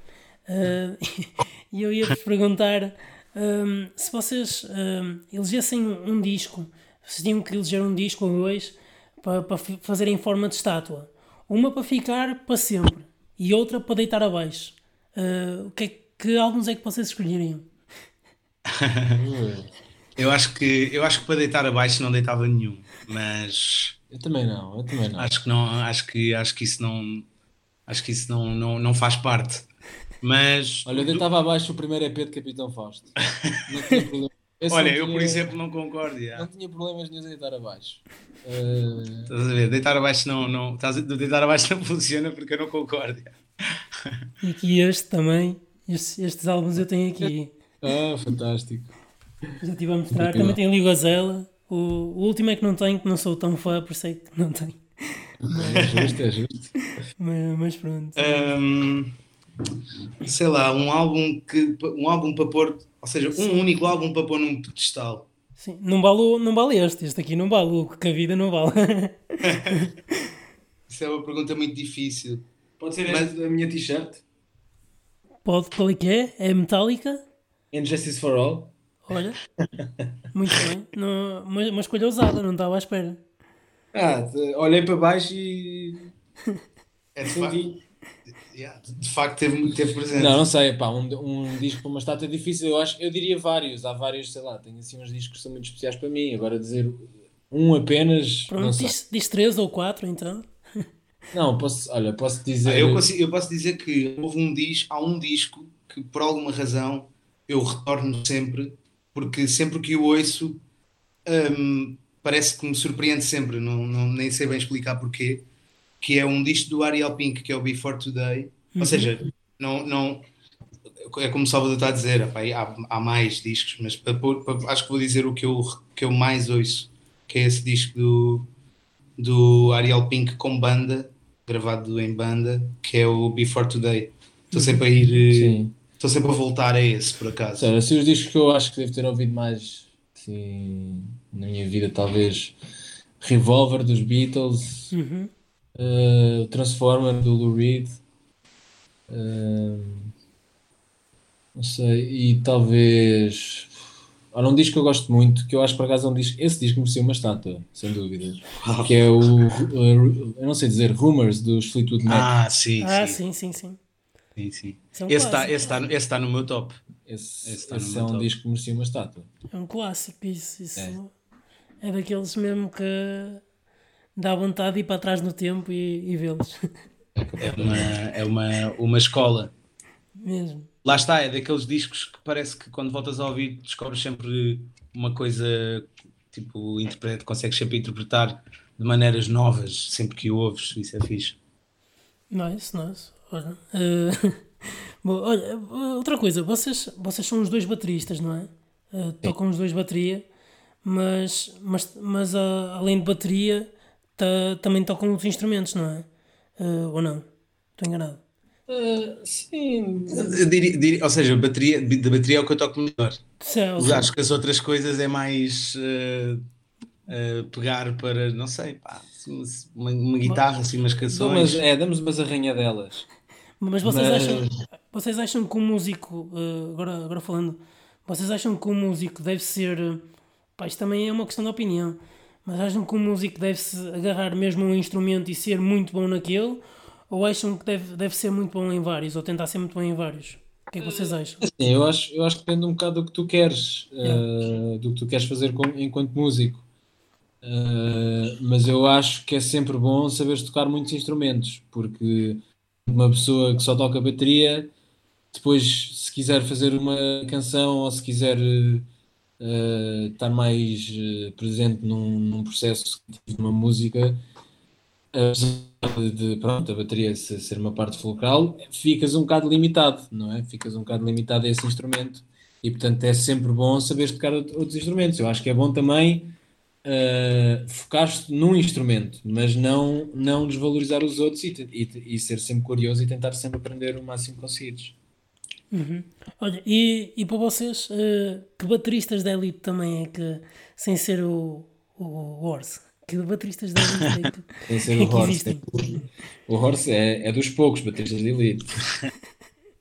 A: Uh, e eu ia-vos perguntar um, se vocês um, elegessem um disco vocês tinham que eleger um disco ou dois para, para fazer em forma de estátua. Uma para ficar para sempre e outra para deitar abaixo. Uh, que, é, que álbuns é que vocês escolheriam?
B: eu acho que eu acho que para deitar abaixo não deitava nenhum, mas
C: eu também não, eu também não.
B: Acho que não, acho que acho que isso não acho que isso não, não, não faz parte. Mas
C: Olha, eu deitava abaixo o primeiro EP de Capitão Fausto. Não
B: tinha problema. Eu Olha, eu por exemplo não concordo.
C: Já. Não tinha problemas nenhum em deitar abaixo.
B: Uh... Estás a ver? Deitar abaixo não, não, estás a, deitar abaixo não funciona porque eu não concordo.
A: E aqui este também, estes, estes álbuns eu tenho aqui.
C: Ah, fantástico.
A: Já estive a mostrar. Também tem ali o Gazela. O, o último é que não tenho, que não sou tão fã, por isso é que não tenho.
C: Mas, é justo, é justo.
A: Mas, mas pronto.
B: Um, sei lá, um álbum que um álbum para pôr ou seja, Sim. um único álbum para pôr num pedestal.
A: Sim, não vale, não vale este, este aqui não vale, o que a vida não vale.
B: Isso é uma pergunta muito difícil.
C: Pode ser Mas... a minha t-shirt?
A: Pode, qual é que é? É metálica?
C: Injustice for All.
A: Olha, muito bem. Não, uma, uma escolha ousada, não estava à espera.
C: Ah, olhei para baixo e.
B: É de, Yeah, de facto teve, teve presente.
C: Não, não sei, pá, um, um disco para uma estátua é difícil, eu acho, eu diria vários, há vários, sei lá, tenho assim uns discos que são muito especiais para mim, agora dizer um apenas.
A: Pronto, diz, diz três ou quatro então.
C: Não, posso, olha, posso dizer. Ah,
B: eu, consigo, eu posso dizer que houve um disco, há um disco que por alguma razão eu retorno sempre, porque sempre que o ouço hum, parece que me surpreende sempre, não, não, nem sei bem explicar porquê que é um disco do Ariel Pink, que é o Before Today. Uhum. Ou seja, não, não, é como o Salvador está a dizer, há, há mais discos, mas para, para, acho que vou dizer o que eu, que eu mais ouço, que é esse disco do, do Ariel Pink com banda, gravado em banda, que é o Before Today. Estou sempre a ir.
C: Sim.
B: estou sempre a voltar a esse, por acaso.
C: Sério, assim, os discos que eu acho que devo ter ouvido mais assim, na minha vida, talvez Revolver dos Beatles,
A: Uhum.
C: Uh, Transformer do Lou Reed, uh, não sei, e talvez. Olha, um disco que eu gosto muito, que eu acho por acaso é um disco. Esse disco merecia uma estátua, sem dúvida. Que é o. uh, eu não sei dizer, Rumors dos Fleetwood Mac.
B: Ah, sim,
A: Ah,
B: sim.
A: sim, sim, sim.
B: sim,
A: é
B: Esse está esse tá, no- esse tá no meu top.
C: esse
B: esse tá
C: esse
B: no
C: é
B: meu
C: um
B: top.
C: disco que merecia uma estátua.
A: É um clássico, isso. isso
C: É.
A: é. daqueles mesmo que dá vontade de ir para trás no tempo e, e vê-los.
B: É uma, é uma, uma escola.
A: mesmo.
B: Lá está, é daqueles discos que parece que quando voltas a ouvir descobres sempre uma coisa, tipo, interpreta, consegues sempre interpretar de maneiras novas, sempre que o ouves, isso é fixe.
A: Nice, nice. Olha, eh, bom, olha, outra coisa, vocês, vocês são os dois bateristas, não é? Eh, tocam os dois bateria, mas, mas, mas ah, além de bateria, ta- também tocam outros instrumentos, não é? Eh, ou não? Estou enganado.
C: Uh, sim,
B: Eu diria- diria- ou seja, bateria, de bateria é o que eu toco melhor.
A: Seja,
B: Acho que as outras coisas é mais eh, eh, pegar para, não sei, pá, uma, uma guitarra, assim, umas canções.
C: umas- é, damos umas arranhadelas.
A: Mas vocês
C: Mas-
A: acham, vocês acham que um músico, agora, agora falando, vocês acham que um músico deve ser, pá, isto também é uma questão de opinião, mas acham que um músico deve-se agarrar mesmo a um instrumento e ser muito bom naquele, ou acham que deve, deve ser muito bom em vários, ou tentar ser muito bom em vários? O que é que vocês acham?
C: Assim, eu acho, eu acho que depende um bocado do que tu queres, uh, do que tu queres fazer com- enquanto músico. Uh, mas eu acho que é sempre bom saberes tocar muitos instrumentos, porque uma pessoa que só toca bateria, depois, se quiser fazer uma canção ou se quiser uh, estar mais uh, presente num, num processo de uma música, apesar de, pronto, a bateria se- ser uma parte fulcral, ficas um bocado limitado, não é? Ficas um bocado limitado a esse instrumento e, portanto, é sempre bom saberes tocar out- outros instrumentos. Eu acho que é bom também uh, focar-te num instrumento, mas não, não desvalorizar os outros e, e e ser sempre curioso e tentar sempre aprender o máximo que conseguires.
A: Uhum. Olha, e, e para vocês, eh, que bateristas da elite também é que, sem ser o, o Horse, que bateristas da elite é que,
C: Sem ser
A: é
C: o
A: que
C: Horst.
A: existem?
C: O Horst é, é dos poucos bateristas de elite.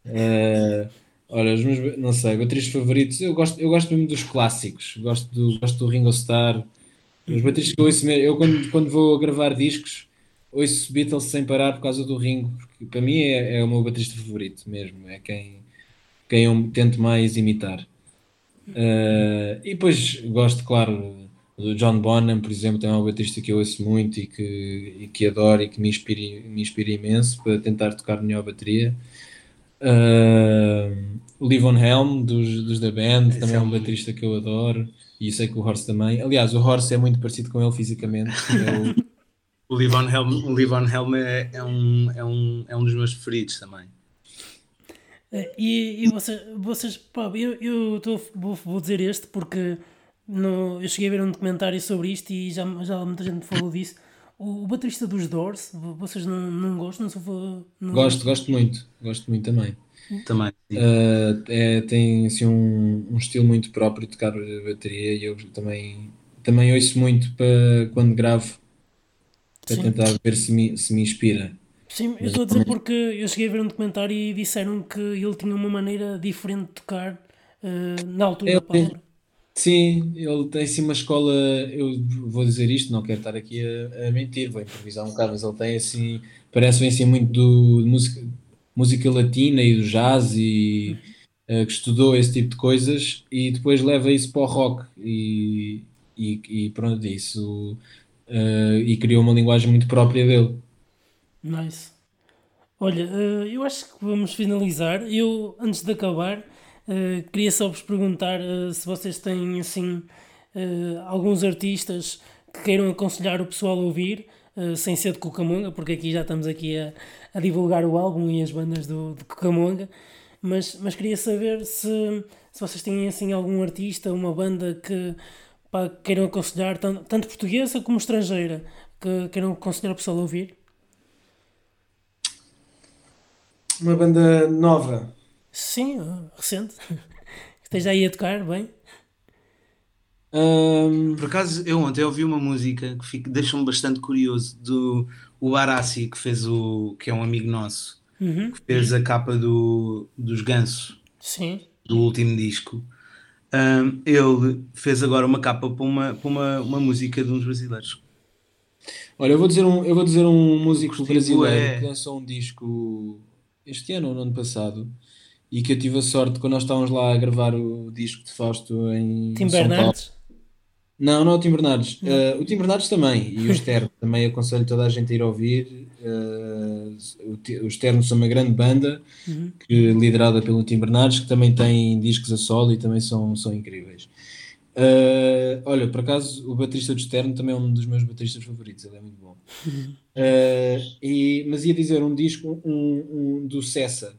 C: Eh, olha, os meus, não sei, bateristas favoritos, eu gosto, eu gosto mesmo dos clássicos, gosto do, gosto do Ringo Starr, os bateristas que eu ouço mesmo, eu quando, quando vou gravar discos, ouço Beatles sem parar por causa do Ringo, porque para mim é, é o meu baterista favorito mesmo, é quem, quem eu tento mais imitar. Eh, e depois gosto, claro, do John Bonham, por exemplo, também é um baterista que eu ouço muito e que, e que adoro e que me inspira, me inspira imenso para tentar tocar melhor a bateria. Uh, o Livon Helm, dos, dos da band,
B: Esse
C: também
B: é
C: é um baterista que eu adoro e sei que o Horst também. Aliás, o Horst é muito parecido com ele fisicamente. É o-
B: Livon Helm, o Livon Helm é, é um, é, um, é um dos meus preferidos também.
A: Eh, E, e vocês, vocês pá, eu, eu tô, vou, vou dizer este porque no, eu cheguei a ver um documentário sobre isto e já, já muita gente falou disso. O, o baterista dos Doors, vo- vocês não, não gostam? Não não
C: gosto, gosto muito, gosto muito também.
B: Também.
C: Uh, é, tem assim, um, um estilo muito próprio de tocar bateria e eu também, também ouço muito para quando gravo para
A: Sim.
C: tentar ver se me, se me inspira.
A: Sim, eu estou a dizer porque eu cheguei a ver um documentário e disseram que ele tinha uma maneira diferente de tocar eh, na altura
C: Eu
A: da palavra.
C: Sim, ele tem assim uma escola, eu vou dizer isto, não quero estar aqui a, a mentir, vou improvisar um bocado, mas ele tem assim, parece assim muito do, de música, música latina e do jazz e eh, que estudou esse tipo de coisas e depois leva isso para o rock e, e, e pronto, isso eh, e criou uma linguagem muito própria dele.
A: Nice. Olha, eh, eu acho que vamos finalizar. Eu, antes de acabar, eh, queria só vos perguntar eh, se vocês têm assim alguns artistas que queiram aconselhar o pessoal a ouvir, sem ser de Cucamonga, porque aqui já estamos aqui a, a divulgar o álbum e as bandas do, de Cucamonga. Mas, mas queria saber se, se vocês têm assim algum artista, uma banda que pá, queiram aconselhar, tanto, tanto portuguesa como estrangeira, que queiram aconselhar o pessoal a ouvir.
C: Uma banda nova.
A: Sim, recente. Esteja aí a tocar, bem.
C: Um,
B: Por acaso, eu ontem ouvi uma música que fica- deixa-me bastante curioso do o Arassi, que fez o. que é um amigo nosso,
A: Uhum.
B: que fez a capa do, dos Gansos,
A: Sim.
B: do último disco. Um, ele fez agora uma capa para uma, para uma, uma música de uns brasileiros.
C: olha, eu vou dizer um, eu vou dizer um músico
B: Curtido
C: brasileiro
B: é-
C: que lançou um disco este ano ou no ano passado e que eu tive a sorte quando nós estávamos lá a gravar o disco de Fausto em
A: Tim
C: São Paulo.
A: Bernardes.
C: Não, não é o Tim Bernardes. Eh, o Tim Bernardes também, e o Externo. também aconselho toda a gente a ir ouvir. Eh, o, Ti- o Externo são uma grande banda,
A: Uhum.
C: que, liderada pelo Tim Bernardes, que também tem discos a solo e também são, são incríveis. Eh, olha, por acaso, o baterista do Externo também é um dos meus bateristas favoritos, ele é muito bom. Eh, e, mas ia dizer um disco um, um do Cessa.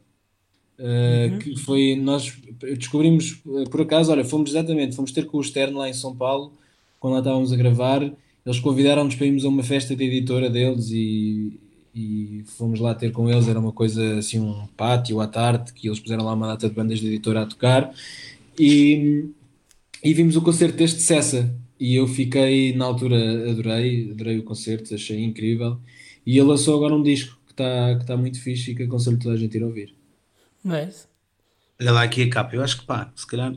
C: Uh, que foi, nós descobrimos uh, por acaso, olha, fomos exatamente, fomos ter com o Externo lá em São Paulo, quando lá estávamos a gravar, eles convidaram-nos para irmos a uma festa de editora deles e, e fomos lá ter com eles, era uma coisa assim, um pátio à tarde, que eles puseram lá uma data de bandas de editora a tocar e, e vimos o concerto deste Cessa e eu fiquei, na altura adorei, adorei o concerto, achei incrível e ele lançou agora um disco que está que tá muito fixe e que aconselho toda a gente a ir ouvir.
A: Nice.
B: Olha lá aqui a capa. Eu acho que pá, se calhar.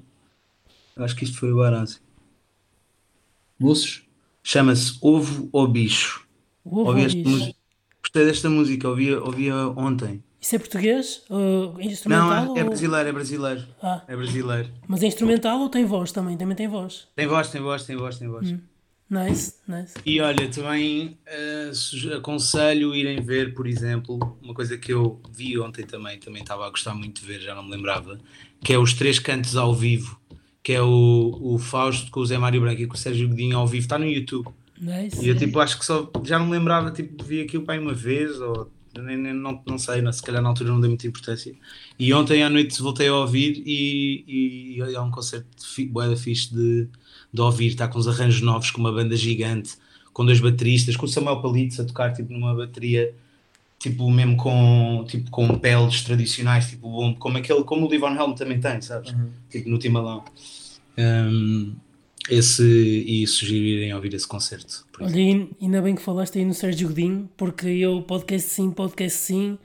B: Acho que isto foi o Arassi.
C: Moços?
B: Chama-se Ovo ou Bicho.
A: Ovo
B: Ouvi
A: ou
B: esta
A: bicho?
B: música. Gostei desta música, ouvia, ouvia ontem.
A: Isso é português? Uh,
B: Não,
A: instrumental?
B: é, é
A: ou-
B: brasileiro, é brasileiro.
A: Ah,
B: É brasileiro.
A: mas é instrumental ou tem voz também? Também tem voz.
B: Tem voz, tem voz, tem voz, tem voz.
A: Nice, nice.
B: E olha, também suge- aconselho irem ver, por exemplo, uma coisa que eu vi ontem também, também estava a gostar muito de ver, já não me lembrava, que é os três cantos ao vivo, que é o, o Fausto com o Zé Mário Branco e com o Sérgio Godinho ao vivo, está no YouTube.
A: Nice.
B: E eu tipo, acho que só já não me lembrava, tipo, vi aquilo para uma vez, ou nem, nem- não, não sei, não, se calhar na altura não dei muita importância. E ontem à noite voltei a ouvir e, e é um concerto fi, bué da fixe de, de ouvir, está com uns arranjos novos, com uma banda gigante, com dois bateristas, com o Samuel Palitos a tocar tipo numa bateria, tipo mesmo com, tipo, com peles tradicionais, tipo bom, como, aquele, como o Livon Helm também tem, sabes? Tipo no Timalão. Um, esse, e sugerirem ouvir esse concerto.
A: Olha, ainda bem que falaste aí no Sérgio Godinho, porque eu, podcast sim, podcast sim,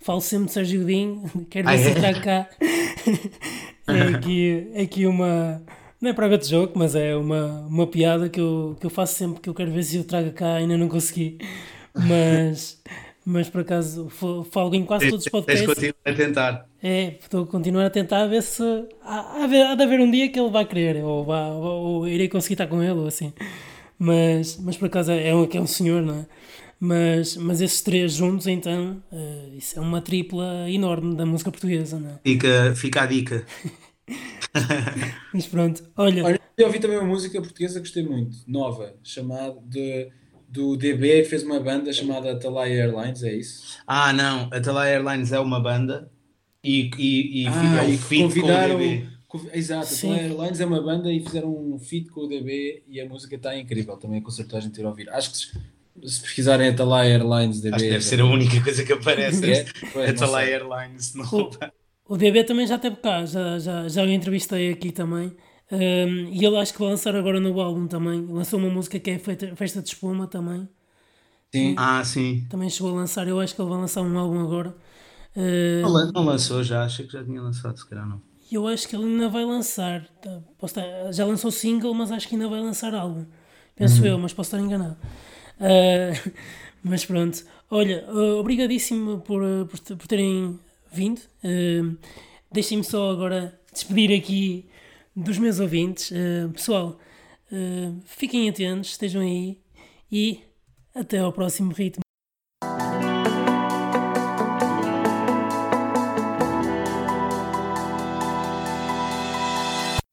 A: falo sempre de Sérgio Godinho, quero ver
B: Ah,
A: se
B: é?
A: trago cá. é, aqui, é aqui uma. Não é praga de jogo, mas é uma, uma piada que eu, que eu faço sempre que eu quero ver se eu trago cá, ainda não consegui. Mas, mas por acaso fa- falo em quase todos os
B: Tens de
A: podcasts.
B: continuar a tentar.
A: É, estou a continuar a tentar ver se há, há, de- haver um dia que ele vai querer, ou, vá, ou, ou irei conseguir estar com ele, ou assim. Mas, mas por acaso é um, é um senhor, não é? Mas, mas esses três juntos, então, eh, isso é uma tripla enorme da música portuguesa, não é?
B: Fica, fica a dica.
A: Mas pronto, olha,
C: Olha, eu ouvi também uma música portuguesa que gostei muito, nova, chamada de, do DB, que fez uma banda chamada Atalaia Airlines, é isso?
B: Ah, não. A Talai Airlines é uma banda e, e, e
C: Ah,
B: é um
C: e
B: feat
C: convidaram.
B: com o DB.
C: Exato,
A: Sim.
C: Airlines é uma banda e fizeram um feat com o DB e a música está incrível, também aconselho a gente ir ouvir. Acho que se, se pesquisarem Atalaia Airlines DB.
B: Acho que deve ser a única coisa que aparece.
C: É? Pois,
B: a
C: não
B: Talai
C: sei.
B: Airlines. Não.
A: o, o DB também já esteve cá, já, já, já o entrevistei aqui também. Um, e ele acho que vai lançar agora no álbum também. Lançou uma música que é feita, Festa de Espuma também.
C: Sim.
B: Ah, sim.
A: Também chegou a lançar, eu acho que ele vai lançar um álbum agora. Uh,
B: Não, lan- não lançou já. Achei que já tinha lançado, se calhar não.
A: eu acho que ele ainda vai lançar. tá, posso estar- já lançou single, mas acho que ainda vai lançar álbum. Penso eu, mas posso estar enganado. Uh, mas pronto. Olha, uh, obrigadíssimo por, uh, por, por terem vindo. Uh, Deixem-me só agora despedir aqui dos meus ouvintes. Uh, pessoal, uh, fiquem atentos, estejam aí e até ao próximo ritmo.